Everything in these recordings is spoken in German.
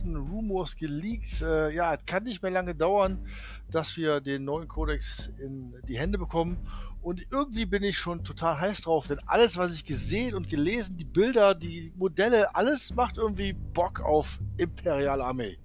ersten Rumors geleakt. Äh, ja, es kann nicht mehr lange dauern, dass wir den neuen Codex in die Hände bekommen. Und irgendwie bin ich schon total heiß drauf, denn alles, was ich gesehen und gelesen, die Bilder, die Modelle, alles macht irgendwie Bock auf Imperial Armee.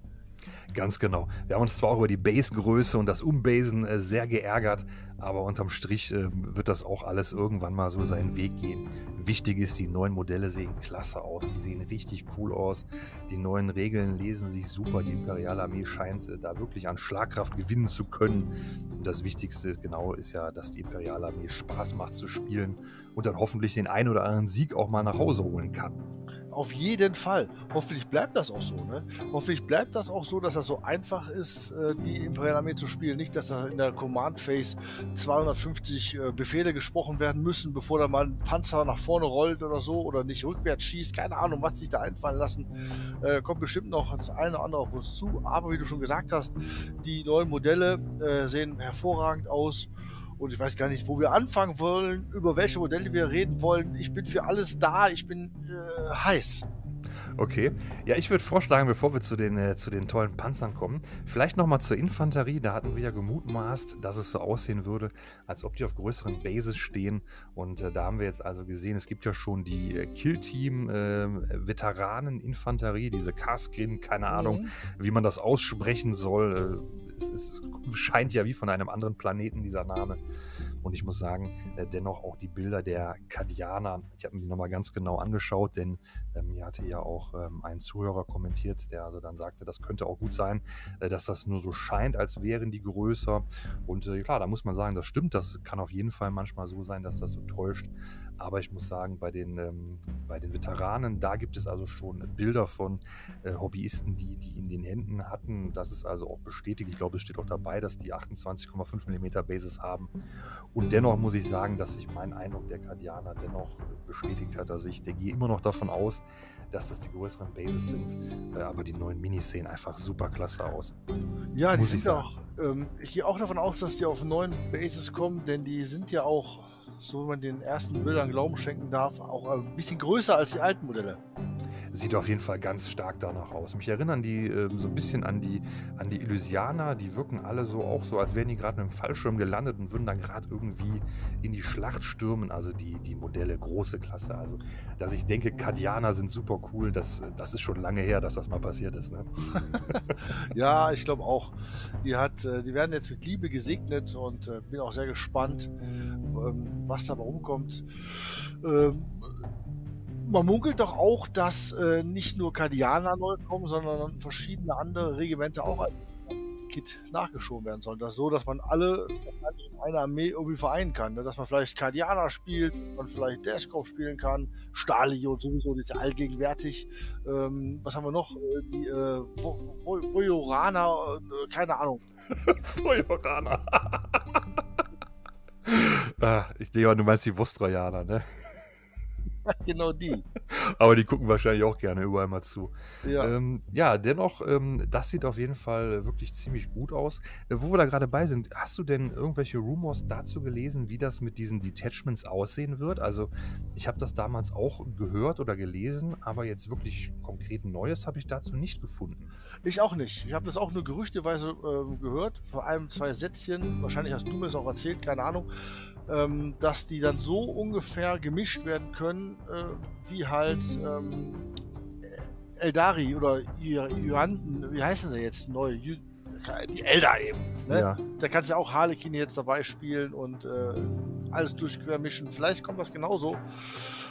Ganz genau. Wir haben uns zwar auch über die Base-Größe und das Umbasen äh, sehr geärgert, aber unterm Strich äh, wird das auch alles irgendwann mal so seinen Weg gehen. Wichtig ist, die neuen Modelle sehen klasse aus. Die sehen richtig cool aus. Die neuen Regeln lesen sich super. Die Imperiale Armee scheint äh, da wirklich an Schlagkraft gewinnen zu können. Und das Wichtigste ist, genau ist ja, dass die Imperiale Armee Spaß macht zu spielen und dann hoffentlich den einen oder anderen Sieg auch mal nach Hause holen kann. Auf jeden Fall. Hoffentlich bleibt das auch so. Ne? Hoffentlich bleibt das auch so, dass das so einfach ist, äh, die Imperial Armee zu spielen. Nicht, dass da in der Command Phase 250 äh, Befehle gesprochen werden müssen, bevor da mal ein Panzer nach vorne rollt oder so oder nicht rückwärts schießt. Keine Ahnung, was sich da einfallen lassen. Äh, kommt bestimmt noch das eine oder andere auf uns zu. Aber wie du schon gesagt hast, die neuen Modelle sehen hervorragend aus. Und ich weiß gar nicht, wo wir anfangen wollen, über welche Modelle wir reden wollen. Ich bin für alles da, ich bin äh, heiß. Okay. Ja, ich würde vorschlagen, bevor wir zu den, äh, zu den tollen Panzern kommen, vielleicht nochmal zur Infanterie. Da hatten wir ja gemutmaßt, dass es so aussehen würde, als ob die auf größeren Bases stehen. Und äh, da haben wir jetzt also gesehen, es gibt ja schon die äh, Killteam-Veteranen-Infanterie, äh, diese Kaskrin, keine Ahnung, mhm. wie man das aussprechen soll. Es, es, scheint ja wie von einem anderen Planeten dieser Name. Und ich muss sagen, äh, dennoch auch die Bilder der Kadianer, ich habe mir die nochmal ganz genau angeschaut, denn ähm, hier hatte ja auch ähm, ein Zuhörer kommentiert, der also dann sagte, das könnte auch gut sein, äh, dass das nur so scheint, als wären die größer. Und äh, klar, da muss man sagen, das stimmt, das kann auf jeden Fall manchmal so sein, dass das so täuscht. Aber ich muss sagen, bei den, ähm, bei den Veteranen, da gibt es also schon Bilder von äh, Hobbyisten, die die in den Händen hatten. Das ist also auch bestätigt. Ich glaube, es steht auch dabei, dass die 28,5 mm Bases haben. Und dennoch muss ich sagen, dass sich mein Eindruck der Kardianer dennoch bestätigt hat. Also ich gehe immer noch davon aus, dass das die größeren Bases sind. Äh, aber die neuen Minis sehen einfach super klasse aus. Ja, die sind auch. Ähm, ich gehe auch davon aus, dass die auf neuen Bases kommen, denn die sind ja auch so wie man den ersten Bildern Glauben schenken darf, auch ein bisschen größer als die alten Modelle. Sieht auf jeden Fall ganz stark danach aus. Mich erinnern die äh, so ein bisschen an die, an die Illusianer. Die wirken alle so auch so, als wären die gerade mit dem Fallschirm gelandet und würden dann gerade irgendwie in die Schlacht stürmen. Also die, die Modelle, große Klasse. Also, dass ich denke, Kadianer sind super cool, das, das ist schon lange her, dass das mal passiert ist. Ne? ja, ich glaube auch. Die, hat, äh, die werden jetzt mit Liebe gesegnet und äh, bin auch sehr gespannt, ähm, was dabei rumkommt. Ähm, man munkelt doch auch, dass äh, nicht nur Kardianer neu kommen, sondern verschiedene andere Regimenter auch als Kit nachgeschoben werden sollen. Das so, dass man alle in einer Armee irgendwie vereinen kann. Ne? Dass man vielleicht Kardianer spielt, man vielleicht Deskop spielen kann, Stalion sowieso, die ist ja allgegenwärtig. Ähm, was haben wir noch? Äh, die äh, äh, keine Ahnung. Vojoraner. ah, ich denke, du meinst die Vostrojaner, ne? genau die. Aber die gucken wahrscheinlich auch gerne überall mal zu. Ja, ähm, ja dennoch, ähm, das sieht auf jeden Fall wirklich ziemlich gut aus. Äh, wo wir da gerade bei sind, hast du denn irgendwelche Rumors dazu gelesen, wie das mit diesen Detachments aussehen wird? Also, ich habe das damals auch gehört oder gelesen, aber jetzt wirklich konkret Neues habe ich dazu nicht gefunden. Ich auch nicht. Ich habe das auch nur gerüchteweise äh, gehört, vor allem zwei Sätzchen. Wahrscheinlich hast du mir es auch erzählt, keine Ahnung ähm, dass die dann so ungefähr gemischt werden können, äh, wie halt ähm, Eldari oder Yuanten, wie heißen sie jetzt neu? Die Eldar eben. Ne? Ja. Da kannst du ja auch Harlequin jetzt dabei spielen und äh, alles durchquermischen. Vielleicht kommt das genauso.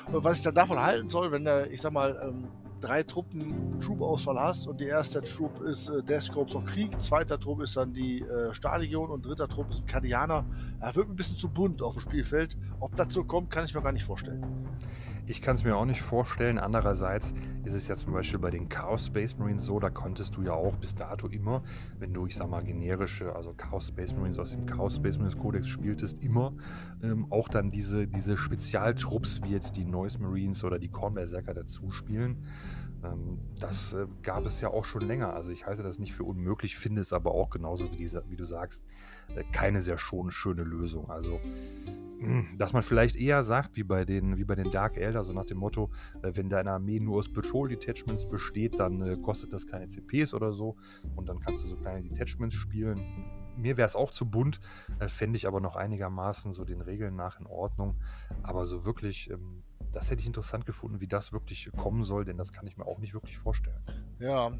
Was ich dann davon halten soll, wenn der, ich sag mal, ähm, drei Truppen Troop-Auswahl hast und die erste Troop ist äh, Death Corps of Krieg, zweiter Trupp ist dann die äh, Stadion und dritter Trupp ist ein Kardianer. Er wird ein bisschen zu bunt auf dem Spielfeld. Ob das so kommt, kann ich mir gar nicht vorstellen. Ich kann es mir auch nicht vorstellen. Andererseits ist es ja zum Beispiel bei den Chaos Space Marines so, da konntest du ja auch bis dato immer, wenn du, ich sag mal, generische, also Chaos Space Marines aus dem Chaos Space Marines Codex spieltest, immer ähm, auch dann diese, diese Spezialtrupps wie jetzt die Noise Marines oder die Korn Berserker dazu spielen. Ähm, das äh, gab es ja auch schon länger. Also ich halte das nicht für unmöglich, finde es aber auch genauso wie, dieser, wie du sagst, äh, keine sehr schon schöne Lösung. Also hm, dass man vielleicht eher sagt, wie bei den, wie bei den Dark Elder, so nach dem Motto, äh, wenn deine Armee nur aus Patrol Detachments besteht, dann kostet das keine CPs oder so und dann kannst du so kleine Detachments spielen. Mir wäre es auch zu bunt, fände ich aber noch einigermaßen so den Regeln nach in Ordnung. Aber so wirklich, ähm, das hätte ich interessant gefunden, wie das wirklich kommen soll, denn das kann ich mir auch nicht wirklich vorstellen. Ja,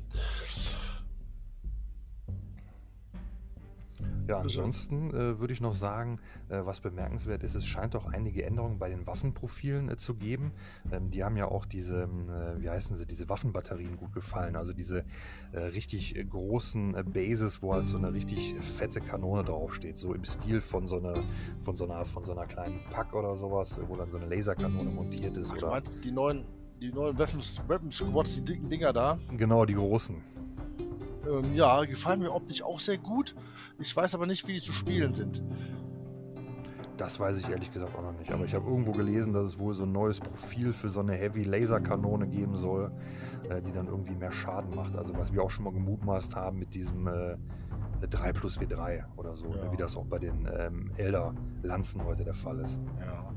Ja, ansonsten äh, würde ich noch sagen, äh, was bemerkenswert ist, es scheint auch einige Änderungen bei den Waffenprofilen äh, zu geben. Ähm, die haben ja auch diese, ähm, äh, wie heißen sie, diese Waffenbatterien gut gefallen. Also diese äh, richtig großen äh, Bases, wo halt so eine richtig fette Kanone draufsteht. So im Stil von so, einer, von so, einer, von so einer kleinen Pack oder sowas, wo dann so eine Laserkanone montiert ist. Ach, oder du meinst die neuen, die neuen Weapons, Weapon Squads, die dicken Dinger da? Genau, die großen. Ähm, ja, gefallen mir optisch auch sehr gut. Ich weiß aber nicht, wie die zu spielen sind. Das weiß ich ehrlich gesagt auch noch nicht. Aber ich habe irgendwo gelesen, dass es wohl so ein neues Profil für so eine Heavy Laser Kanone geben soll, äh, die dann irgendwie mehr Schaden macht. Also was wir auch schon mal gemutmaßt haben mit diesem äh, 3 plus W3 oder so, Ja. wie das auch bei den ähm, Elder Lanzen heute der Fall ist. Ja.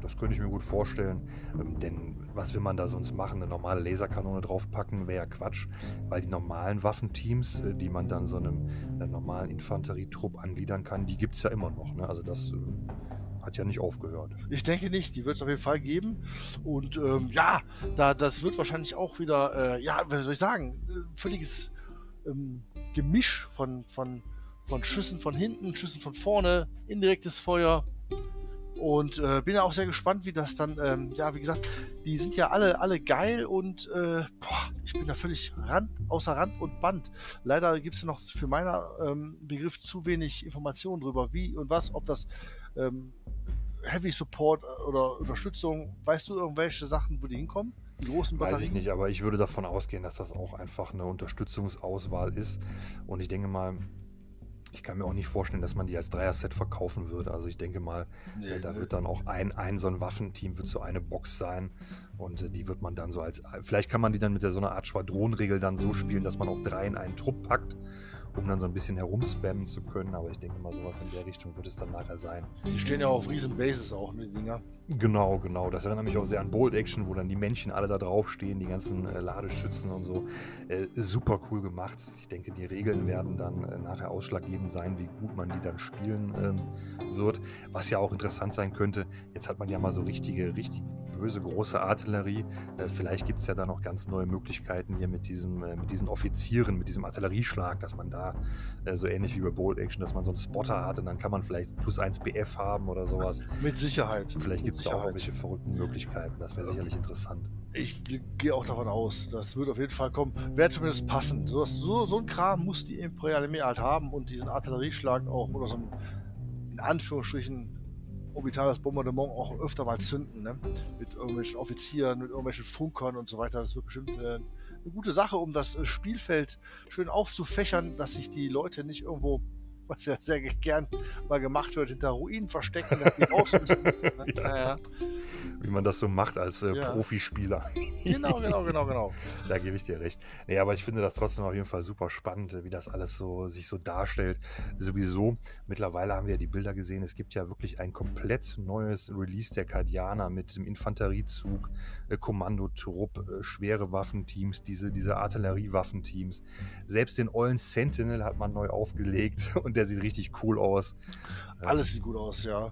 Das könnte ich mir gut vorstellen. Ähm, denn was will man da sonst machen? Eine normale Laserkanone draufpacken wäre ja Quatsch, weil die normalen Waffenteams, äh, die man dann so einem äh, normalen Infanterietrupp angliedern kann, die gibt es ja immer noch. Ne? Also das äh, hat ja nicht aufgehört. Ich denke nicht, die wird es auf jeden Fall geben. Und ähm, ja, da, das wird wahrscheinlich auch wieder, äh, ja, was soll ich sagen, äh, völliges ähm, Gemisch von, von, von Schüssen von hinten, Schüssen von vorne, indirektes Feuer. Und äh, bin ja auch sehr gespannt, wie das dann, ähm, ja, wie gesagt, die sind ja alle, alle geil und äh, boah, ich bin da völlig Rand, außer Rand und Band. Leider gibt es noch für meinen ähm, Begriff zu wenig Informationen drüber, wie und was, ob das ähm, Heavy Support oder Unterstützung, weißt du irgendwelche Sachen, wo die hinkommen? Die großen Weiß ich nicht, aber ich würde davon ausgehen, dass das auch einfach eine Unterstützungsauswahl ist. Und ich denke mal, ich kann mir auch nicht vorstellen, dass man die als Dreier-Set verkaufen würde. Also ich denke mal, Nee, äh, da nee. wird dann auch ein, ein so ein Waffenteam wird so eine Box sein und äh, die wird man dann so als, vielleicht kann man die dann mit der, so einer Art Schwadronregel dann so spielen, dass man auch drei in einen Trupp packt, um dann so ein bisschen herumspammen zu können. Aber ich denke mal, sowas in der Richtung wird es dann nachher sein. Die stehen ja auf riesen Bases auch, ne, Dinger. Genau, genau. Das erinnert mich auch sehr an Bold Action, wo dann die Männchen alle da draufstehen, die ganzen äh, Ladeschützen und so. Äh, super cool gemacht. Ich denke, die Regeln werden dann äh, nachher ausschlaggebend sein, wie gut man die dann spielen ähm, wird. Was ja auch interessant sein könnte, jetzt hat man ja mal so richtige, richtig böse große Artillerie. Äh, vielleicht gibt es ja da noch ganz neue Möglichkeiten hier mit, diesem, äh, mit diesen Offizieren, mit diesem Artillerieschlag, dass man da äh, so ähnlich wie bei Bold Action, dass man so einen Spotter hat und dann kann man vielleicht plus 1 BF haben oder sowas. Mit Sicherheit. Vielleicht gibt da auch irgendwelche verrückten Möglichkeiten. Das wäre sicherlich interessant. Ich ge- gehe auch davon aus, das wird auf jeden Fall kommen. Wäre zumindest passend. So, so, so ein Kram muss die Imperiale Armee halt haben und diesen Artillerieschlag auch oder so ein, in Anführungsstrichen, orbitales Bombardement auch öfter mal zünden. Ne? Mit irgendwelchen Offizieren, mit irgendwelchen Funkern und so weiter. Das wird bestimmt äh, eine gute Sache, um das äh, Spielfeld schön aufzufächern, dass sich die Leute nicht irgendwo, was ja sehr gern mal gemacht wird, hinter Ruinen verstecken, dass die raus müssen. Ne? Wie man das so macht als äh, Ja. Profispieler. Genau, genau, genau, genau. Da gebe ich dir recht. Nee, aber ich finde das trotzdem auf jeden Fall super spannend, wie das alles so sich so darstellt. Sowieso, mittlerweile haben wir ja die Bilder gesehen, es gibt ja wirklich ein komplett neues Release der Kardianer mit dem Infanteriezug, äh, Kommandotrupp, äh, schwere Waffenteams, diese, diese Artilleriewaffenteams. Selbst den ollen Sentinel hat man neu aufgelegt und der sieht richtig cool aus. Ähm, Alles sieht gut aus, ja.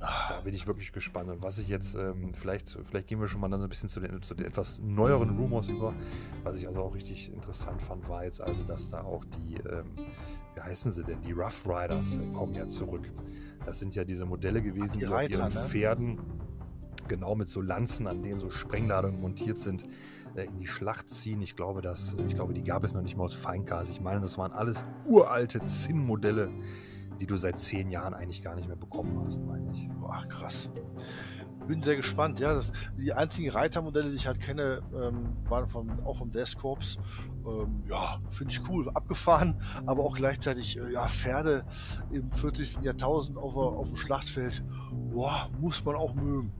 Da bin ich wirklich gespannt. Und was ich jetzt, ähm, vielleicht, vielleicht gehen wir schon mal dann so ein bisschen zu den, zu den etwas neueren Rumors über. Was ich also auch richtig interessant fand, war jetzt also, dass da auch die, ähm, wie heißen sie denn, die Rough Riders äh, kommen ja zurück. Das sind ja diese Modelle gewesen, Die die, Reiter, auf ihren ne? Pferden, genau mit so Lanzen, an denen so Sprengladungen montiert sind, in die Schlacht ziehen. Ich glaube, dass, ich glaube, die gab es noch nicht mal aus Feinkars. Ich meine, das waren alles uralte Zinn-Modelle, die du seit zehn Jahren eigentlich gar nicht mehr bekommen hast, meine ich. Boah, krass. Bin sehr gespannt. Ja, das, die einzigen Reitermodelle, die ich halt kenne, ähm, waren vom, auch vom Death Corps. Ähm, ja, finde ich cool. Abgefahren, aber auch gleichzeitig äh, ja, Pferde im 40. Jahrtausend auf, auf dem Schlachtfeld. Boah, muss man auch mögen.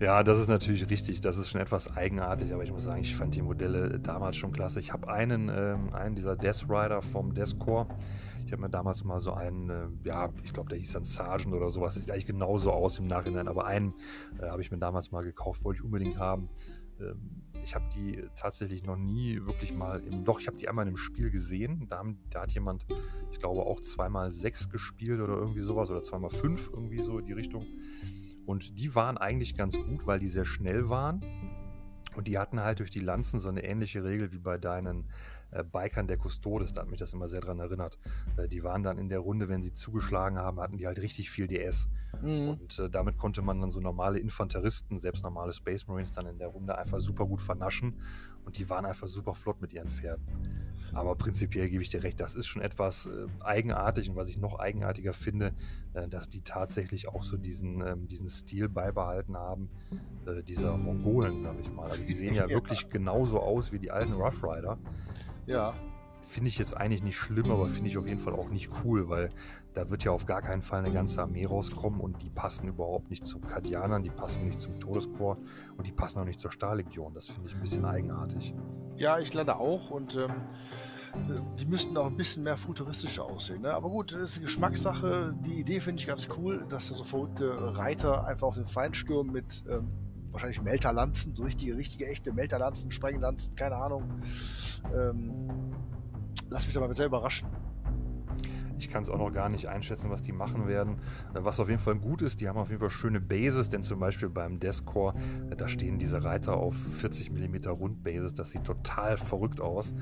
Ja, das ist natürlich richtig. Das ist schon etwas eigenartig, aber ich muss sagen, ich fand die Modelle damals schon klasse. Ich habe einen, ähm, einen dieser Death Rider vom Death Corps. Ich habe mir damals mal so einen, äh, ja, ich glaube, der hieß dann Sergeant oder sowas. Sieht eigentlich genauso aus im Nachhinein, aber einen äh, habe ich mir damals mal gekauft, wollte ich unbedingt haben. Ähm, ich habe die tatsächlich noch nie wirklich mal im. Doch, ich habe die einmal in einem Spiel gesehen. Da, haben, da hat jemand, ich glaube, auch zweimal sechs gespielt oder irgendwie sowas oder zweimal fünf, irgendwie so in die Richtung. Und die waren eigentlich ganz gut, weil die sehr schnell waren. Und die hatten halt durch die Lanzen so eine ähnliche Regel wie bei deinen äh, Bikern der Custodes. Da hat mich das immer sehr daran erinnert. Äh, die waren dann in der Runde, wenn sie zugeschlagen haben, hatten die halt richtig viel DS. Mhm. Und äh, damit konnte man dann so normale Infanteristen, selbst normale Space Marines, dann in der Runde einfach super gut vernaschen. Und die waren einfach super flott mit ihren Pferden. Aber prinzipiell gebe ich dir recht, das ist schon etwas äh, eigenartig. Und was ich noch eigenartiger finde, äh, dass die tatsächlich auch so diesen, ähm, diesen Stil beibehalten haben, äh, dieser Mongolen, sage ich mal. Also die sehen ja, ja, wirklich genauso aus wie die alten Rough Rider. Ja. Finde ich jetzt eigentlich nicht schlimm, aber finde ich auf jeden Fall auch nicht cool, weil da wird ja auf gar keinen Fall eine ganze Armee rauskommen und die passen überhaupt nicht zu Kadianern, die passen nicht zum Todeskorps und die passen auch nicht zur Stahllegion. Das finde ich ein bisschen eigenartig. Ja, ich leider auch und ähm, die müssten auch ein bisschen mehr futuristischer aussehen. Ne? Aber gut, das ist eine Geschmackssache. Die Idee finde ich ganz cool, dass da so verrückte Reiter einfach auf den Feind stürmen mit ähm, wahrscheinlich Melterlanzen, so richtige, richtige, echte Melterlanzen, Sprenglanzen, keine Ahnung. Ähm, lass mich da mal selber überraschen. Ich kann es auch noch gar nicht einschätzen, was die machen werden. Äh, was auf jeden Fall gut ist, die haben auf jeden Fall schöne Bases, denn zum Beispiel beim Deathcore, äh, da stehen diese Reiter auf 40 mm Rundbases. Das sieht total verrückt aus.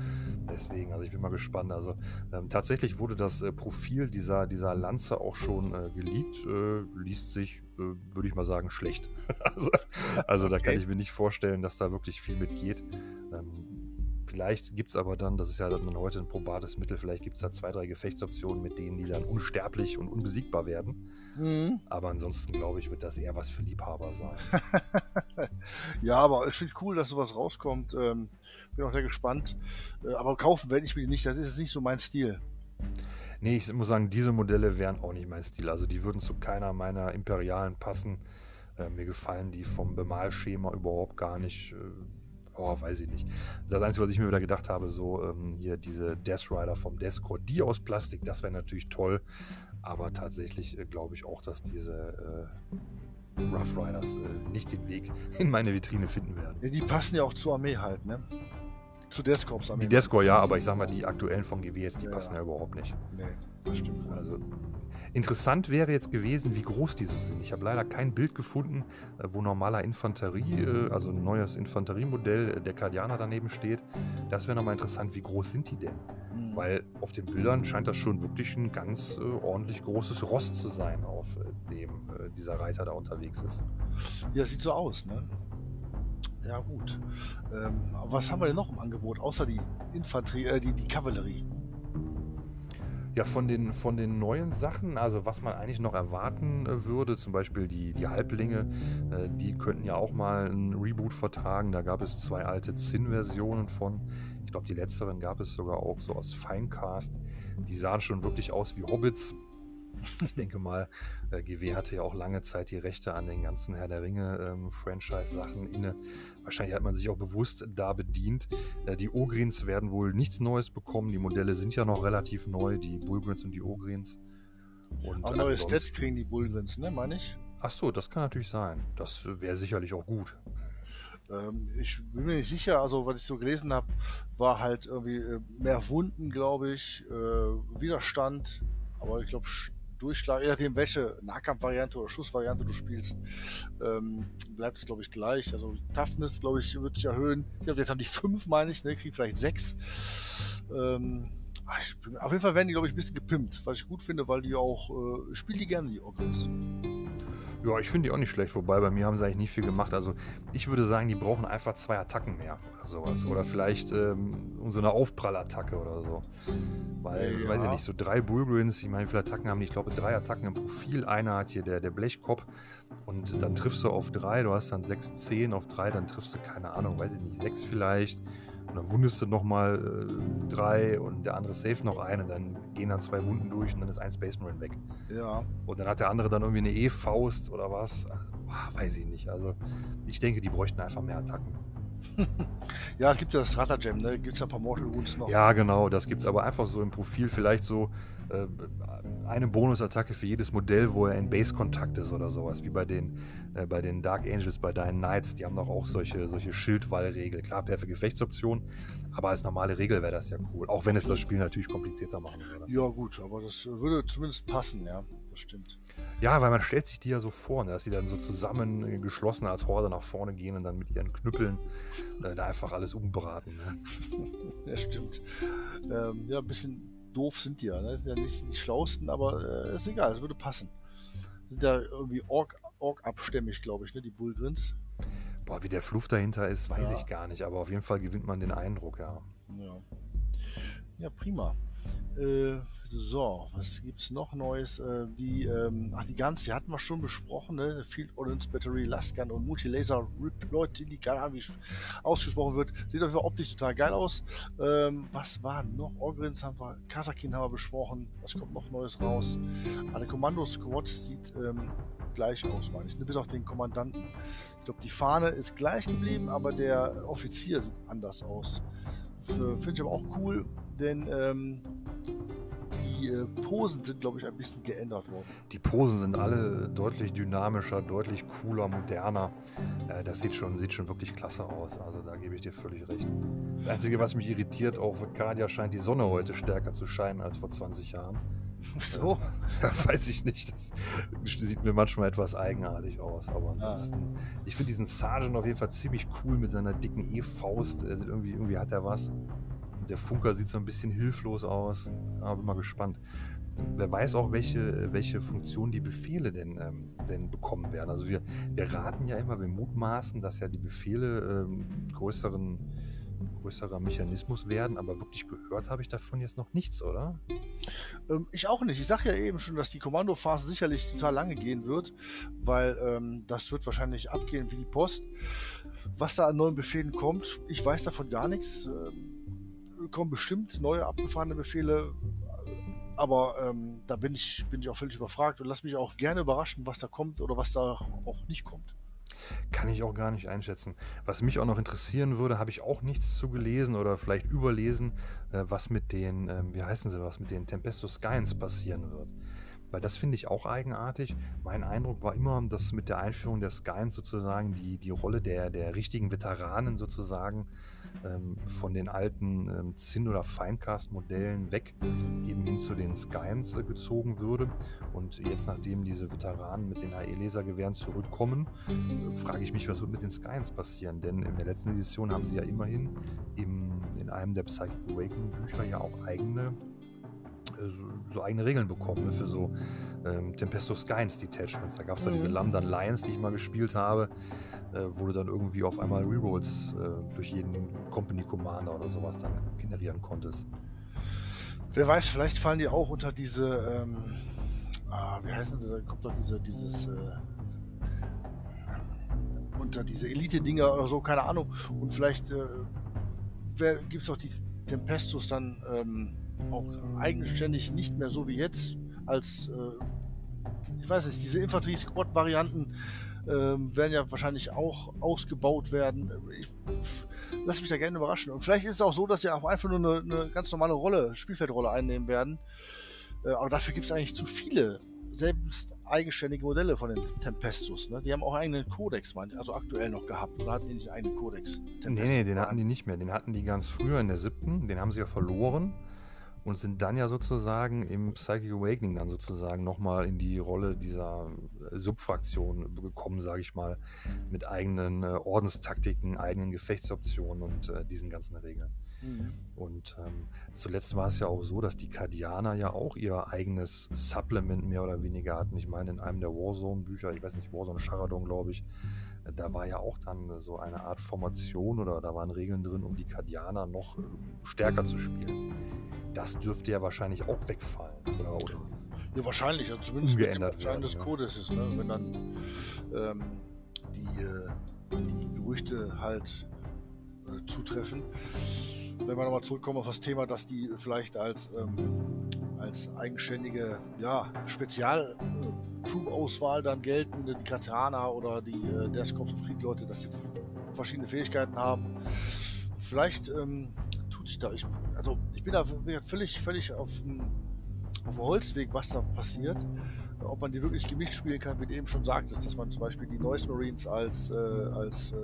Deswegen, also ich bin mal gespannt. Also ähm, tatsächlich wurde das äh, Profil dieser, dieser Lanze auch schon äh, geleakt. Äh, liest sich, äh, würde ich mal sagen, schlecht. also, also okay. da kann ich mir nicht vorstellen, dass da wirklich viel mitgeht. Ähm, Vielleicht gibt es aber dann, das ist ja dann heute ein probates Mittel, vielleicht gibt es da zwei, drei Gefechtsoptionen, mit denen die dann unsterblich und unbesiegbar werden. Mhm. Aber ansonsten glaube ich, wird das eher was für Liebhaber sein. ja, aber ich finde cool, dass sowas rauskommt. Ähm, bin auch sehr gespannt. Äh, aber kaufen werde ich mir nicht. Das ist jetzt nicht so mein Stil. Nee, ich muss sagen, diese Modelle wären auch nicht mein Stil. Also die würden zu keiner meiner Imperialen passen. Äh, mir gefallen die vom Bemalschema überhaupt gar nicht. Äh, oh, weiß ich nicht. Das Einzige, was ich mir wieder gedacht habe, so ähm, hier diese Death Rider vom Deathcore, die aus Plastik, das wäre natürlich toll. Aber tatsächlich äh, glaube ich auch, dass diese äh, Rough Riders äh, nicht den Weg in meine Vitrine finden werden. Ja, die passen ja auch zur Armee halt, ne? Zu Deathcorps Armee. Die Deathcore ja, aber ich sag mal, die aktuellen von GWS, die ja, passen ja überhaupt nicht. Nee, das stimmt. Also Interessant wäre jetzt gewesen, wie groß die so sind. Ich habe leider kein Bild gefunden, äh, wo normaler Infanterie, äh, also ein neues Infanteriemodell äh, der Kardianer daneben steht. Das wäre nochmal interessant, wie groß sind die denn? Mhm. Weil auf den Bildern scheint das schon wirklich ein ganz ordentlich großes Rost zu sein, auf dem dieser Reiter da unterwegs ist. Ja, sieht so aus, ne? Ja, gut. Ähm, was haben wir denn noch im Angebot, außer die Infanterie, äh, die, die Kavallerie? Ja, von den, von den neuen Sachen, also was man eigentlich noch erwarten äh, würde, zum Beispiel die, die Halblinge, äh, die könnten ja auch mal ein Reboot vertragen. Da gab es zwei alte Zinn-Versionen von. Ich glaube, die letzteren gab es sogar auch so aus Finecast. Die sahen schon wirklich aus wie Hobbits. Ich denke mal, äh, GW hatte ja auch lange Zeit die Rechte an den ganzen Herr der Ringe-Franchise-Sachen ähm, inne. Wahrscheinlich hat man sich auch bewusst da bedient. Äh, die Ogrins werden wohl nichts Neues bekommen. Die Modelle sind ja noch relativ neu, die Bulgrins und die Ogrins. Und Aber neue Stats kriegen die Bulgrins, ne, meine ich? Ach so, das kann natürlich sein. Das wäre sicherlich auch gut. Ähm, ich bin mir nicht sicher, also was ich so gelesen habe, war halt irgendwie äh, mehr Wunden, glaube ich, äh, Widerstand, aber ich glaube Durchschlag, je nachdem welche Nahkampfvariante oder Schussvariante du spielst, ähm, bleibt es glaube ich gleich. Also Toughness, glaube ich, wird sich erhöhen. Ich glaube, jetzt haben die fünf, meine ich, ne, kriegen vielleicht sechs. Ähm, auf jeden Fall werden die, glaube ich, ein bisschen gepimpt, was ich gut finde, weil die auch, äh, spielen die gerne, die Organs. Ja, ich finde die auch nicht schlecht, wobei bei mir haben sie eigentlich nicht viel gemacht. Also ich würde sagen, die brauchen einfach zwei Attacken mehr oder sowas. Oder vielleicht ähm, so eine Aufprallattacke oder so. Weil, ja. weiß ich nicht, so drei Bullgrins, ich meine, wie viele Attacken haben die? Ich glaube, drei Attacken im Profil. Einer hat hier der, der Blechkopf und dann triffst du auf drei, du hast dann sechs, zehn auf drei, dann triffst du, keine Ahnung, weiß ich nicht, sechs vielleicht. Und dann wundest du nochmal äh, drei und der andere safe noch einen und dann gehen dann zwei Wunden durch und dann ist ein Space Marine weg. Ja. Und dann hat der andere dann irgendwie eine E-Faust oder was. Ach, weiß ich nicht. Also ich denke, die bräuchten einfach mehr Attacken. ja, es gibt ja das Stratagem, ne? Gibt es ja ein paar Mortal Wounds noch. Ja, genau, das gibt es aber einfach so im Profil, vielleicht so eine Bonusattacke für jedes Modell, wo er in Base-Kontakt ist oder sowas, wie bei den, äh, bei den Dark Angels, bei deinen Knights, die haben doch auch solche, solche Schildwallregel. Klar, perfekte Gefechtsoption, aber als normale Regel wäre das ja cool. Auch wenn es das Spiel natürlich komplizierter machen würde. Ja, gut, aber das würde zumindest passen, ja, das stimmt. Ja, weil man stellt sich die ja so vor, ne, dass sie dann so zusammen äh, geschlossen als Horde nach vorne gehen und dann mit ihren Knüppeln äh, da einfach alles umbraten. Ne? ja, stimmt. Ähm, ja, ein bisschen doof sind die ja. Ne? Sind ja nicht die schlausten, aber äh, ist egal, es würde passen. Sind ja irgendwie Ork-abstämmig, glaube ich, ne? die Bullgrins. Boah, wie der Fluff dahinter ist, weiß ja. ich gar nicht, aber auf jeden Fall gewinnt man den Eindruck, ja. Ja, ja prima. Äh, so, was gibt's noch Neues? Äh, die, ähm, ach, die ganz, die hatten wir schon besprochen, ne? Field Ordnance Battery, Lasgun und Multilaser Reploid, die keine Ahnung, wie ausgesprochen wird. Sieht auf jeden Fall optisch total geil aus. Ähm, was war noch? Orgrins haben wir, Kasakin haben wir besprochen. Was kommt noch Neues raus? Ah, der Kommando-Squad sieht ähm, gleich aus, meine ich, ne? bis auf den Kommandanten. Ich glaube, die Fahne ist gleich geblieben, aber der Offizier sieht anders aus. Finde ich aber auch cool, denn ähm, die äh, Posen sind, glaube ich, ein bisschen geändert worden. Die Posen sind alle deutlich dynamischer, deutlich cooler, moderner. Äh, das sieht schon, sieht schon wirklich klasse aus. Also da gebe ich dir völlig recht. Das Einzige, was mich irritiert, auf Arcadia scheint die Sonne heute stärker zu scheinen als vor 20 Jahren. Wieso? Ja, weiß ich nicht. Das sieht mir manchmal etwas eigenartig aus. Aber ansonsten, ah. ich finde diesen Sergeant auf jeden Fall ziemlich cool mit seiner dicken E-Faust. Irgendwie, irgendwie hat er was. Der Funker sieht so ein bisschen hilflos aus. Aber bin mal gespannt. Wer weiß auch, welche, welche Funktion die Befehle denn, ähm, denn bekommen werden. Also wir, wir raten ja immer, wir mutmaßen, dass ja die Befehle ähm, größeren, größerer Mechanismus werden, aber wirklich gehört habe ich davon jetzt noch nichts, oder? Ähm, ich auch nicht. Ich sage ja eben schon, dass die Kommandophase sicherlich total lange gehen wird, weil ähm, das wird wahrscheinlich abgehen wie die Post. Was da an neuen Befehlen kommt, ich weiß davon gar nichts. Ähm, kommen bestimmt neue abgefahrene Befehle, aber ähm, da bin ich, bin ich auch völlig überfragt und lass mich auch gerne überraschen, was da kommt oder was da auch nicht kommt. Kann ich auch gar nicht einschätzen. Was mich auch noch interessieren würde, habe ich auch nichts zu gelesen oder vielleicht überlesen, äh, was mit den, äh, wie heißen sie, was mit den Tempesto Skyens passieren wird. Weil das finde ich auch eigenartig. Mein Eindruck war immer, dass mit der Einführung der Skyens sozusagen die, die Rolle der, der richtigen Veteranen sozusagen ähm, von den alten ähm, Zinn- oder Finecast-Modellen weg eben hin zu den Skyens äh, gezogen würde. Und jetzt, nachdem diese Veteranen mit den HE-Lasergewehren zurückkommen, äh, frage ich mich, was wird mit den Skyens passieren? Denn in der letzten Edition haben sie ja immerhin im, in einem der Psychic Awakening-Bücher ja auch eigene so, so, eigene Regeln bekommen ne, für so ähm, Tempesto Skynes Detachments. Da gab es ja diese mhm. Lambdan Lions, die ich mal gespielt habe, äh, wo du dann irgendwie auf einmal Rerolls äh, durch jeden Company Commander oder sowas dann generieren konntest. Wer weiß, vielleicht fallen die auch unter diese, ähm, ah, wie heißen sie, da kommt doch diese, dieses, äh, unter diese Elite-Dinger oder so, keine Ahnung. Und vielleicht äh, gibt es auch die Tempestos dann ähm, auch eigenständig nicht mehr so wie jetzt als, äh, ich weiß nicht, diese Infanterie-Squad-Varianten ähm, werden ja wahrscheinlich auch ausgebaut werden. Ich, lass mich da gerne überraschen. Und vielleicht ist es auch so, dass sie auch einfach nur eine, eine ganz normale Rolle, Spielfeldrolle einnehmen werden. Äh, aber dafür gibt es eigentlich zu viele selbst eigenständige Modelle von den Tempestus. Ne? Die haben auch einen eigenen Codex, also aktuell noch gehabt. Oder hatten die nicht einen eigenen Codex? Tempestus nee, nee, den hatten die nicht mehr. Den hatten die ganz früher in der siebten. Den haben sie ja verloren und sind dann ja sozusagen im Psychic Awakening dann sozusagen nochmal in die Rolle dieser äh, Subfraktion gekommen, sage ich mal, mit eigenen äh, Ordenstaktiken, eigenen Gefechtsoptionen und äh, diesen ganzen Regeln. Mhm. Und ähm, zuletzt war es ja auch so, dass die Kardianer ja auch ihr eigenes Supplement mehr oder weniger hatten. Ich meine, in einem der Warzone-Bücher, ich weiß nicht, Warzone Charadon, glaube ich, da war ja auch dann so eine Art Formation oder da waren Regeln drin, um die Kardianer noch äh, stärker zu spielen das dürfte ja wahrscheinlich auch wegfallen. Oder, oder ja, wahrscheinlich. Also zumindest umgeändert mit dem des Codes ist, ne? wenn dann ähm, die, äh, die Gerüchte halt äh, zutreffen. Wenn wir nochmal zurückkommen auf das Thema, dass die vielleicht als, ähm, als eigenständige ja, Spezial- Trupp-Auswahl dann gelten, die Katana oder die äh, Death Corps of Krieg Leute, dass sie verschiedene Fähigkeiten haben. Vielleicht ähm, tut sich da, ich, also ich bin da völlig, völlig auf dem Holzweg, was da passiert ob man die wirklich gemischt spielen kann, wie du eben schon sagtest, dass man zum Beispiel die Noise Marines als, äh, als äh,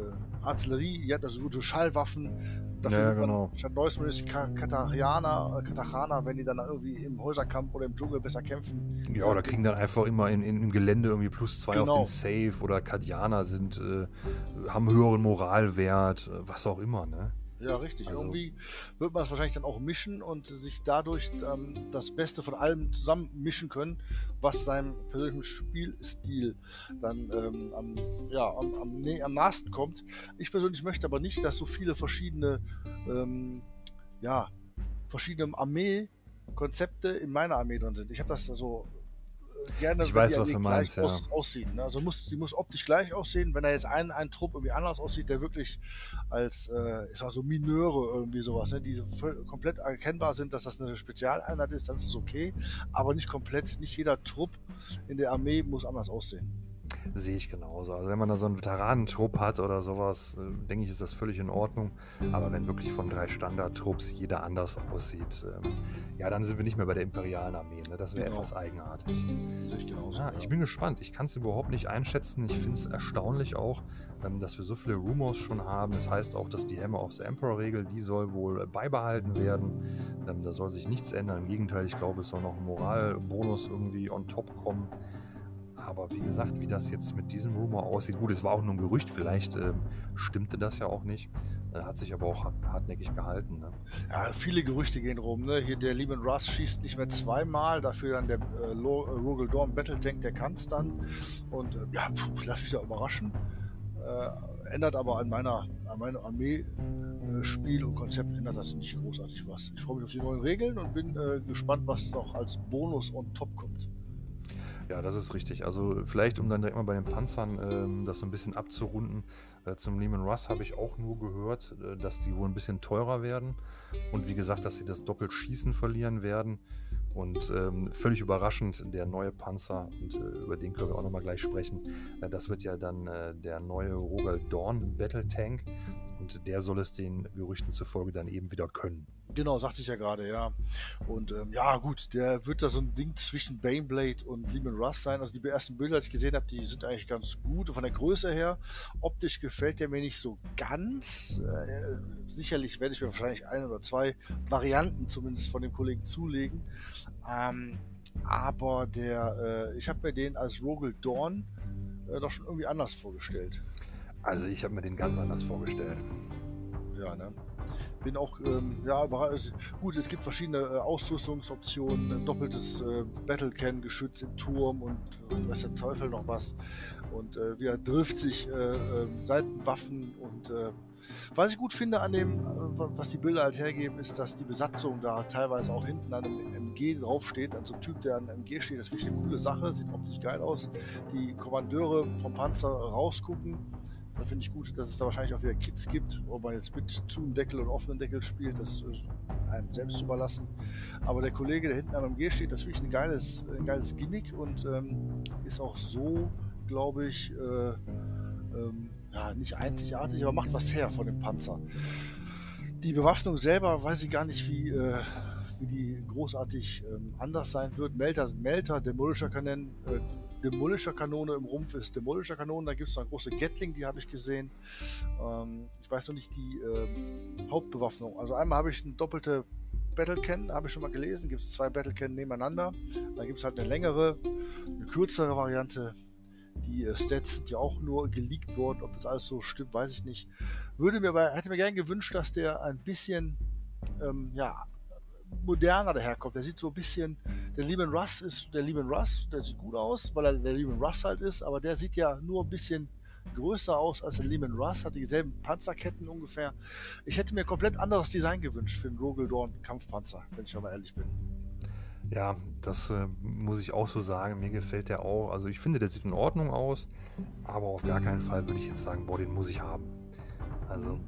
Artillerie, die hatten also gute Schallwaffen, dafür ja, genau. man statt Noise Marines Katarianer, äh, Katachana, wenn die dann irgendwie im Häuserkampf oder im Dschungel besser kämpfen. Ja, oder kriegen dann einfach immer in, in, im Gelände irgendwie plus zwei Genau. auf den Safe oder Kadianer sind, äh, haben höheren Moralwert, äh, was auch immer, ne? Ja, richtig. Also- Irgendwie wird man es wahrscheinlich dann auch mischen und sich dadurch ähm, das Beste von allem zusammen mischen können, was seinem persönlichen Spielstil dann ähm, am, ja, am, am, nä- am nahesten kommt. Ich persönlich möchte aber nicht, dass so viele verschiedene, ähm, ja, verschiedene Armee-Konzepte in meiner Armee drin sind. Ich habe das so äh, gerne, Ich weiß, die was du meinst, ja. aus, aussieht. Ne? Also muss, die muss optisch gleich aussehen. Wenn da jetzt ein, ein Trupp irgendwie anders aussieht, der wirklich als, äh, ich sag so Mineure irgendwie sowas, ne? die komplett erkennbar sind, dass das eine Spezialeinheit ist, dann ist es okay. Aber nicht komplett, nicht jeder Trupp in der Armee muss anders aussehen. Sehe ich genauso. Also wenn man da so einen Veteranentrupp hat oder sowas, äh, denke ich, ist das völlig in Ordnung. Aber wenn wirklich von drei Standardtrupps jeder anders aussieht, ähm, ja, dann sind wir nicht mehr bei der imperialen Armee. Ne? Das wäre Genau. etwas eigenartig. Sehe ich genauso. Ja, ich bin gespannt. Ich kann es überhaupt nicht einschätzen. Ich finde es erstaunlich auch, ähm, dass wir so viele Rumors schon haben. Das heißt auch, dass die Hammer of the Emperor-Regel, die soll wohl beibehalten werden. Ähm, da soll sich nichts ändern. Im Gegenteil, ich glaube, es soll noch ein Moralbonus irgendwie on top kommen. Aber wie gesagt, wie das jetzt mit diesem Rumor aussieht, gut, es war auch nur ein Gerücht, vielleicht ähm, stimmte das ja auch nicht. Äh, hat sich aber auch hart, hartnäckig gehalten. Ne? Ja, viele Gerüchte gehen rum. Ne? Hier der Lehman Russ schießt nicht mehr zweimal, dafür dann der äh, äh, Rogel Dorn Battle Tank, der kann es dann. Und äh, ja, puh, lass mich da überraschen. Äh, ändert aber an meiner an meinem Armee-Spiel und Konzept ändert das nicht großartig was. Ich freue mich auf die neuen Regeln und bin äh, gespannt, was noch als Bonus on top kommt. Ja, das ist richtig. Also vielleicht, um dann direkt mal bei den Panzern ähm, das so ein bisschen abzurunden, äh, zum Lehman Russ habe ich auch nur gehört, äh, dass die wohl ein bisschen teurer werden. Und wie gesagt, dass sie das doppelt Schießen verlieren werden. Und ähm, völlig überraschend, der neue Panzer, und äh, über den können wir auch nochmal gleich sprechen, äh, das wird ja dann äh, der neue Rogal Dorn Battle Tank. Und der soll es den Gerüchten zufolge dann eben wieder können. Genau, sagte ich ja gerade, ja. Und ähm, ja, gut, der wird da so ein Ding zwischen Baneblade und Lehman Russ sein. Also die ersten Bilder, die ich gesehen habe, die sind eigentlich ganz gut. Und von der Größe her, optisch gefällt der mir nicht so ganz. Äh, sicherlich werde ich mir wahrscheinlich ein oder zwei Varianten zumindest von dem Kollegen zulegen. Ähm, aber der, äh, ich habe mir den als Rogel Dawn äh, doch schon irgendwie anders vorgestellt. Also ich habe mir den ganz anders vorgestellt. Ja, ne? Bin auch, ähm, ja. Gut, es gibt verschiedene äh, Ausrüstungsoptionen, doppeltes äh, Battle-Can-Geschütz im Turm und äh, weiß der Teufel noch was. Und äh, wie er trifft sich äh, äh, Seitenwaffen und äh, was ich gut finde an dem, äh, was die Bilder halt hergeben, ist, dass die Besatzung da teilweise auch hinten an einem MG draufsteht, also ein Typ, der an einem MG steht, das ist wirklich eine coole Sache, sieht optisch geil aus. Die Kommandeure vom panzer rausgucken, da finde ich gut, dass es da wahrscheinlich auch wieder Kits gibt, ob man jetzt mit zu Deckel und offenen Deckel spielt, das ist einem selbst überlassen. Aber der Kollege, der hinten am MG steht, das ist wirklich ein geiles, ein geiles Gimmick und ähm, ist auch so, glaube ich, äh, ähm, ja, nicht einzigartig, aber macht was her von dem Panzer. Die Bewaffnung selber weiß ich gar nicht, wie, äh, wie die großartig ähm, anders sein wird. Melter Melter, Demolisher Kanonen, äh, Demolisher Kanone im Rumpf ist Demolisher Kanone. Da gibt es noch eine große Gatling, die habe ich gesehen. Ähm, ich weiß noch nicht die ähm, Hauptbewaffnung. Also einmal habe ich eine doppelte Battle Can, habe ich schon mal gelesen. Gibt es zwei Battle Can nebeneinander. Dann gibt es halt eine längere, eine kürzere Variante. Die äh, Stats sind ja auch nur geleakt worden. Ob das alles so stimmt, weiß ich nicht. Würde mir aber, hätte mir gern gewünscht, dass der ein bisschen, ähm, ja, moderner daherkommt. Der sieht so ein bisschen, der Lehman Russ ist der Lehman Russ, der sieht gut aus, weil er der Lehman Russ halt ist, aber der sieht ja nur ein bisschen größer aus als der Lehman Russ, hat dieselben Panzerketten ungefähr. Ich hätte mir komplett anderes Design gewünscht für den Rogel Dorn Kampfpanzer, wenn ich aber ehrlich bin. Ja, das äh, muss ich auch so sagen. Mir gefällt der auch. Also ich finde, der sieht in Ordnung aus, aber auf gar keinen Fall würde ich jetzt sagen, boah, den muss ich haben. Also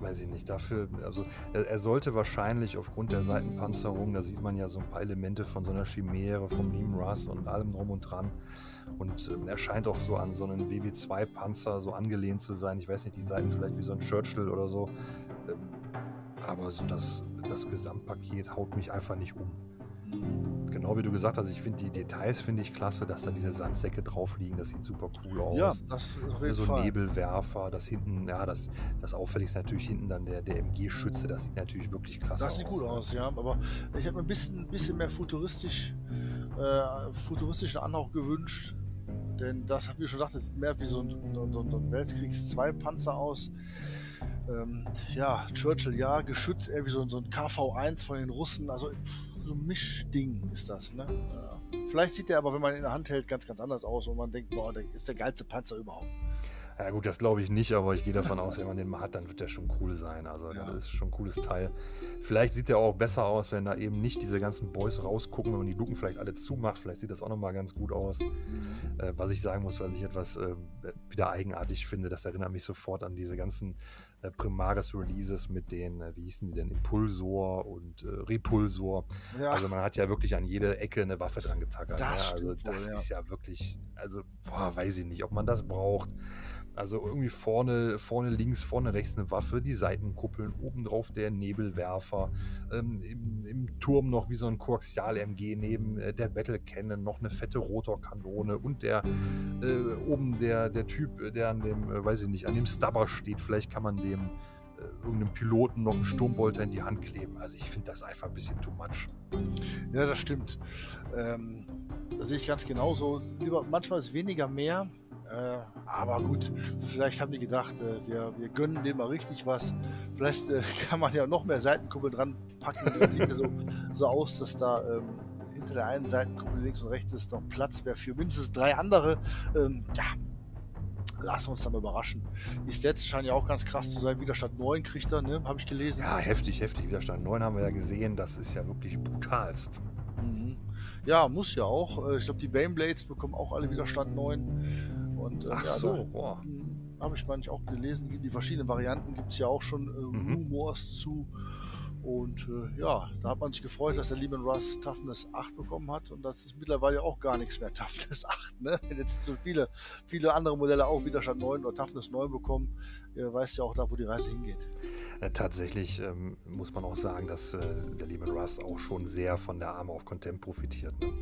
weiß ich nicht, dafür, also er, er, sollte wahrscheinlich aufgrund der Seitenpanzerung, da sieht man ja so ein paar Elemente von so einer Chimäre, vom Russ und allem drum und dran. Und äh, er scheint auch so an so einen WW2-Panzer so angelehnt zu sein. Ich weiß nicht, die Seiten vielleicht wie so ein Churchill oder so. Ähm, aber so das, das Gesamtpaket haut mich einfach nicht um genau wie du gesagt hast, ich finde die Details finde ich klasse, dass da diese Sandsäcke drauf liegen, das sieht super cool aus. Ja, das auf jeden so Fall. Nebelwerfer, das hinten, ja, das, das auffälligste natürlich hinten dann der, der MG-Schütze, das sieht natürlich wirklich klasse aus. Das sieht gut ne? aus, ja, aber ich habe mir ein bisschen, ein bisschen mehr futuristisch, äh, futuristischen Anhauch gewünscht, denn das, wie du schon sagtest, sieht mehr wie so ein, so ein, so ein Weltkriegs-2-Panzer aus. Ähm, ja, Churchill, ja, Geschütz, eher wie so, so ein KV-1 von den Russen, also so ein Mischding ist das, ne? Ja. Vielleicht sieht der aber, wenn man ihn in der Hand hält, ganz, ganz anders aus und man denkt, boah, der ist der geilste Panzer überhaupt. Ja gut, das glaube ich nicht, aber ich gehe davon aus, wenn man den mal hat, dann wird der schon cool sein. Also ja. das ist schon ein cooles Teil. Vielleicht sieht der auch besser aus, wenn da eben nicht diese ganzen Boys rausgucken, wenn man die Luken vielleicht alle zumacht. Vielleicht sieht das auch nochmal ganz gut aus. Mhm. Äh, was ich sagen muss, was ich etwas äh, wieder eigenartig finde, das erinnert mich sofort an diese ganzen äh, Primaris-Releases mit den, äh, wie hießen die denn, Impulsor und äh, Repulsor. Ja. Also man hat ja wirklich an jede Ecke eine Waffe dran getackert. Das, ne? also das wohl, ja. ist ja wirklich, also boah, weiß ich nicht, ob man das braucht. Also irgendwie vorne, vorne links, vorne rechts eine Waffe, die Seitenkuppeln, obendrauf der Nebelwerfer, ähm, im, im, Turm noch wie so ein Koaxial-MG neben äh, der Battle Cannon noch eine fette Rotorkanone und der äh, oben der, der Typ, der an dem, äh, weiß ich nicht, an dem Stubber steht. Vielleicht kann man dem äh, irgendeinem Piloten noch einen Sturmbolter in die Hand kleben. Also ich finde das einfach ein bisschen too much. Ja, das stimmt. Ähm, das sehe ich ganz genauso. Lieber, manchmal ist weniger mehr. Äh, aber gut, vielleicht haben die gedacht, äh, wir, wir gönnen dem mal richtig was. Vielleicht äh, kann man ja noch mehr Seitenkuppeln dran packen. Dann sieht ja so, so aus, dass da ähm, hinter der einen Seitenkuppel links und rechts ist noch Platz wäre für mindestens drei andere. Ähm, ja, lassen wir uns dann mal überraschen. Die Stats scheinen ja auch ganz krass zu sein. Widerstand 9 kriegt er, ne? Habe ich gelesen. Ja, heftig, heftig. Widerstand 9 haben wir ja gesehen. Das ist ja wirklich brutalst. Mhm. Ja, muss ja auch. Äh, ich glaube, die Baneblades bekommen auch alle Widerstand 9. Und, äh, Ach ja, so, boah. Habe ich manchmal auch gelesen. Die verschiedenen Varianten gibt es ja auch schon äh, mhm. Rumors zu. Und äh, ja, da hat man sich gefreut, dass der Lehman Russ Toughness 8 bekommen hat. Und das ist mittlerweile auch gar nichts mehr Toughness 8. Ne? Wenn jetzt so viele, viele andere Modelle auch Widerstand 9 oder Toughness 9 bekommen, äh, weiß ja auch da, wo die Reise hingeht. Äh, tatsächlich ähm, muss man auch sagen, dass äh, der Lehman Russ auch schon sehr von der Arme auf Contempt profitiert. Ne?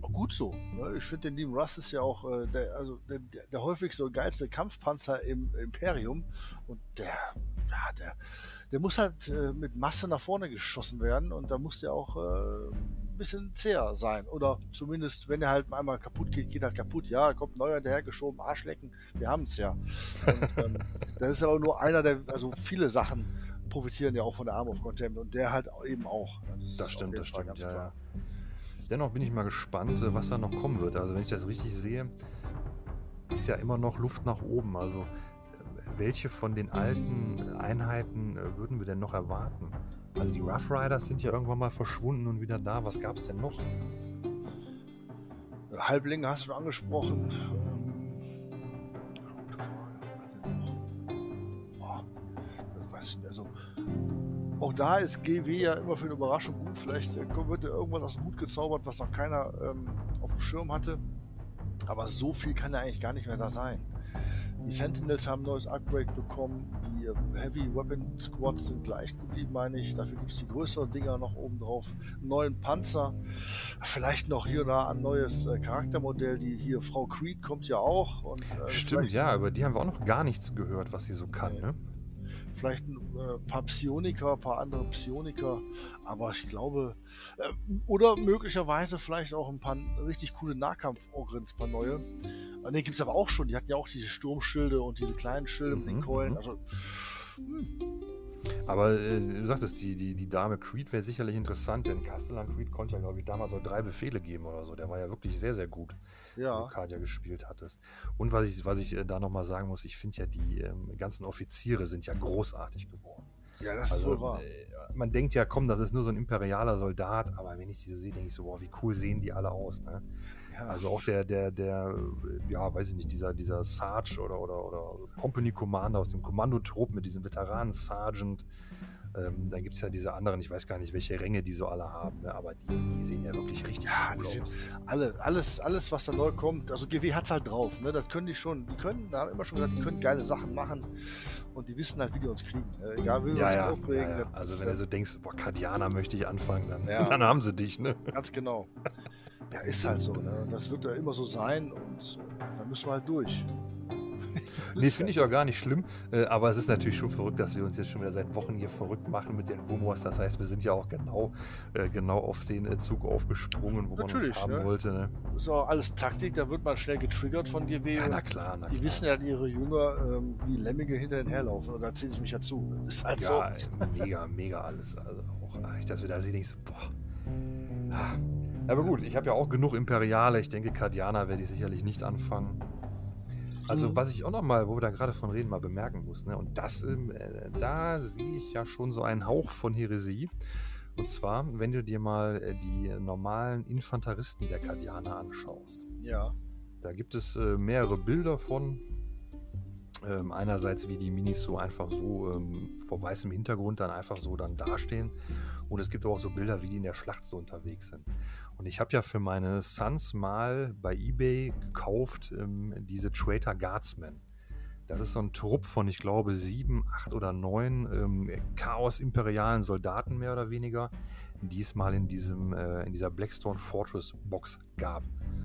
Gut so. Ne? Ich finde, den Lieben Russ ist ja auch äh, der, also der, der häufigste und geilste Kampfpanzer im Imperium. Und der, ja, der, der muss halt äh, mit Masse nach vorne geschossen werden und da muss der auch äh, ein bisschen zäher sein. Oder zumindest, wenn er halt einmal kaputt geht, geht halt kaputt. Ja, kommt neuer hinterhergeschoben, Arschlecken, wir haben es ja. Und, ähm, das ist aber nur einer der, also viele Sachen profitieren ja auch von der Arm of Contempt und der halt eben auch. Das, das stimmt, das stimmt, ja, ja. Dennoch bin ich mal gespannt, äh, was da noch kommen wird. Also wenn ich das richtig sehe, ist ja immer noch Luft nach oben. Also äh, welche von den alten Einheiten äh, würden wir denn noch erwarten? Also die Rough Riders sind ja irgendwann mal verschwunden und wieder da. Was gab es denn noch? Halblinge hast du angesprochen. Auch da ist GW ja immer für eine Überraschung gut. Vielleicht äh, wird irgendwas aus dem Hut gezaubert, was noch keiner ähm, auf dem Schirm hatte. Aber so viel kann ja eigentlich gar nicht mehr da sein. Die Sentinels haben ein neues Upgrade bekommen. Die äh, Heavy Weapon Squads sind gleich geblieben, meine ich. Dafür gibt es die größeren Dinger noch oben drauf. Einen neuen Panzer. Vielleicht noch hier und da ein neues äh, Charaktermodell. Die hier Frau Creed kommt ja auch. Und, äh, Stimmt, ja, über die haben wir auch noch gar nichts gehört, was sie so kann. Ne? Vielleicht ein äh, paar Psioniker, ein paar andere Psioniker, aber ich glaube, äh, oder möglicherweise vielleicht auch ein paar richtig coole Nahkampf-Ogrins, ein paar neue. Äh, ne, gibt es aber auch schon, die hatten ja auch diese Sturmschilde und diese kleinen Schilde mit den mhm, Keulen, mhm. also hm. Aber äh, du sagtest, die, die, die Dame Creed wäre sicherlich interessant, denn Castellan Creed konnte ja, glaube ich, damals auch drei Befehle geben oder so. Der war ja wirklich sehr, sehr gut, ja. wenn du Kadia gespielt hattest. Und was ich, was ich äh, da nochmal sagen muss, ich finde ja, die ähm, ganzen Offiziere sind ja großartig geworden. Ja, das also, ist wohl wahr. Äh, man denkt ja, komm, das ist nur so ein imperialer Soldat, aber wenn ich die so sehe, denke ich so, boah, wie cool sehen die alle aus. Ne? Ja. Also auch der, der, der, ja, weiß ich nicht, dieser, dieser Sarge oder, oder, oder Company Commander aus dem Kommandotrupp mit diesem Veteranen Sergeant. Ähm, dann gibt es ja diese anderen, ich weiß gar nicht, welche Ränge die so alle haben, ne? aber die, die, sehen ja wirklich richtig ja, cool aus. Alle, alles, alles, was da neu kommt, also GW hat es halt drauf, ne? das können die schon, die können, da haben immer schon gesagt, die können geile Sachen machen und die wissen halt, wie die uns kriegen. Ne? Egal, wie wir ja, uns ja, aufregen. Ja, also wenn du so denkst, boah, Kadiana möchte ich anfangen, dann, dann haben sie dich, ne? Ganz genau. Ja, ist halt so, ne? Das wird ja immer so sein und äh, da müssen wir halt durch. nee, das finde ich auch gar nicht schlimm. Äh, aber es ist natürlich schon verrückt, dass wir uns jetzt schon wieder seit Wochen hier verrückt machen mit den Humors. Das heißt, wir sind ja auch genau, äh, genau auf den Zug aufgesprungen, wo natürlich, man uns haben ne? wollte. Ne? Das ist auch alles Taktik, da wird man schnell getriggert von GW. Ja, na klar, na Die klar. wissen ja, ihre Jünger ähm, wie Lemminge hinter den herlaufen. Und da ziehen sie mich ja zu. Das ist halt ja, so. mega, mega alles. Also auch, dass wir da sehen, ich so, boah. Aber gut, ich habe ja auch genug Imperiale. Ich denke, Kardianer werde ich sicherlich nicht anfangen. Also, mhm. was ich auch noch mal, wo wir da gerade von reden, mal bemerken muss, ne? und das, äh, da sehe ich ja schon so einen Hauch von Heresie. Und zwar, wenn du dir mal äh, die normalen Infanteristen der Kardianer anschaust. Ja. Da gibt es äh, mehrere Bilder von. Ähm, einerseits, wie die Minis so einfach so ähm, vor weißem Hintergrund dann einfach so dann dastehen. Und es gibt aber auch so Bilder, wie die in der Schlacht so unterwegs sind. Und ich habe ja für meine Sons mal bei eBay gekauft ähm, diese Traitor Guardsmen. Das ist so ein Trupp von, ich glaube, sieben, acht oder neun ähm, Chaos-imperialen Soldaten mehr oder weniger, die es mal in, diesem, äh, in dieser Blackstone Fortress Box gab.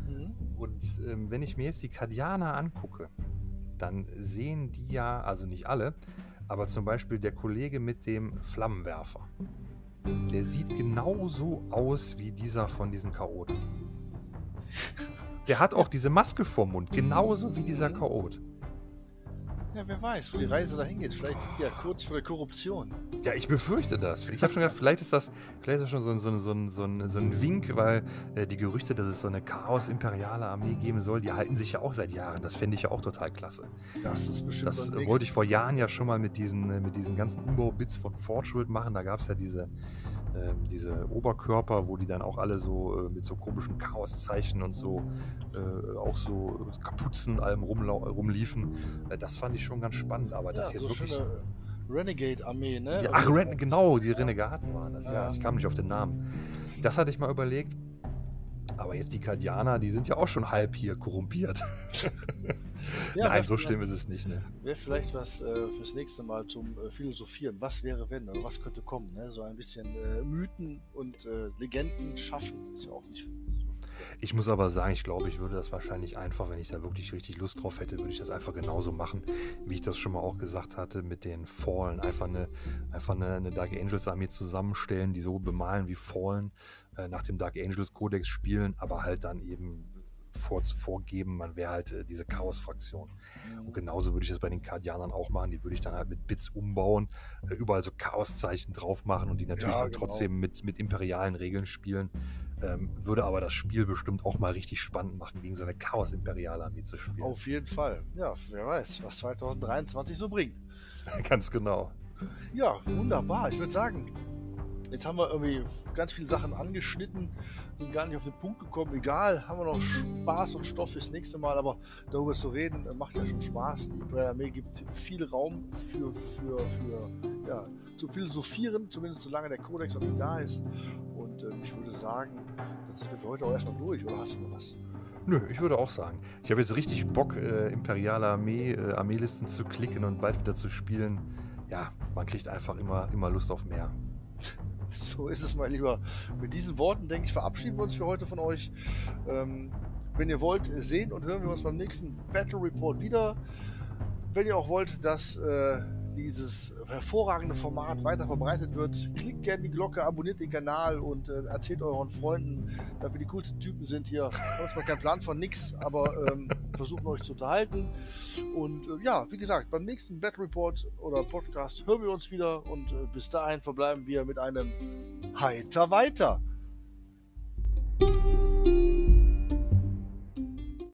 Mhm. Und ähm, wenn ich mir jetzt die Kadianer angucke, dann sehen die ja, also nicht alle, aber zum Beispiel der Kollege mit dem Flammenwerfer. Der sieht genauso aus wie dieser von diesen Chaoten. Der hat auch diese Maske vorm Mund, genauso wie dieser Chaot. Ja, wer weiß, wo die Reise dahin geht. Vielleicht sind die ja kurz vor der Korruption. Ja, ich befürchte das. Ich habe schon gedacht, vielleicht ist das, vielleicht ist das schon so, so, so, so, ein, so ein Wink, weil äh, die Gerüchte, dass es so eine Chaos-imperiale Armee geben soll, die halten sich ja auch seit Jahren. Das fände ich ja auch total klasse. Das ist bestimmt Das wollte ich vor Jahren ja schon mal mit diesen, äh, mit diesen ganzen Umbaubits von Fortschritt machen. Da gab es ja diese, äh, diese Oberkörper, wo die dann auch alle so äh, mit so komischen Chaoszeichen und so äh, auch so Kapuzen allem rumliefen. Äh, das fand ich schon ganz spannend, aber das ja, jetzt so wirklich. Renegade-Armee, ne? Ja, ach, Ren genau, die Renegaten waren das, ja. ja. Ich kam nicht auf den Namen. Das hatte ich mal überlegt. Aber jetzt die Kardianer, die sind ja auch schon halb hier korrumpiert. ja, Nein, so schlimm ist es nicht. Ne? Wäre vielleicht was äh, fürs nächste Mal zum äh, Philosophieren. Was wäre, wenn? Oder was könnte kommen? Ne? So ein bisschen äh, Mythen und äh, Legenden schaffen. Ist ja auch nicht ich muss aber sagen, ich glaube, ich würde das wahrscheinlich einfach, wenn ich da wirklich richtig Lust drauf hätte, würde ich das einfach genauso machen, wie ich das schon mal auch gesagt hatte, mit den Fallen. Einfach eine, einfach eine, eine Dark Angels Armee zusammenstellen, die so bemalen wie Fallen, äh, nach dem Dark Angels Codex spielen, aber halt dann eben vor, vorgeben, man wäre halt äh, diese Chaos-Fraktion. Und genauso würde ich das bei den Kardianern auch machen. Die würde ich dann halt mit Bits umbauen, äh, überall so Chaos-Zeichen drauf machen und die natürlich ja, dann genau. trotzdem mit, mit imperialen Regeln spielen. Ähm, würde aber das Spiel bestimmt auch mal richtig spannend machen, gegen so eine Chaos-Imperial-Armee zu spielen. Auf jeden Fall. Ja, wer weiß, was 2023 so bringt. Ganz genau. Ja, wunderbar. Ich würde sagen, jetzt haben wir irgendwie ganz viele Sachen angeschnitten, sind gar nicht auf den Punkt gekommen. Egal, haben wir noch Spaß und Stoff fürs nächste Mal, aber darüber zu reden, macht ja schon Spaß. Die Imperial Armee gibt viel Raum für, für, für ja, zu philosophieren, zumindest solange der Kodex noch nicht da ist. Und äh, ich würde sagen, dann sind wir für heute auch erstmal durch, oder hast du noch was? Nö, ich würde auch sagen. Ich habe jetzt richtig Bock, äh, imperiale Armee, äh, Armeelisten zu klicken und bald wieder zu spielen. Ja, man kriegt einfach immer, immer Lust auf mehr. So ist es, mein Lieber. Mit diesen Worten, denke ich, verabschieden wir uns für heute von euch. Ähm, wenn ihr wollt, sehen und hören wir uns beim nächsten Battle Report wieder. Wenn ihr auch wollt, dass äh, dieses hervorragende Format weiter verbreitet wird, klickt gerne die Glocke, abonniert den Kanal und äh, erzählt euren Freunden, dass wir die coolsten Typen sind hier. Manchmal kein Plan von nix, aber ähm, versuchen euch zu unterhalten. Und äh, ja, wie gesagt, beim nächsten Battle Report oder Podcast hören wir uns wieder und äh, bis dahin verbleiben wir mit einem Heiter weiter.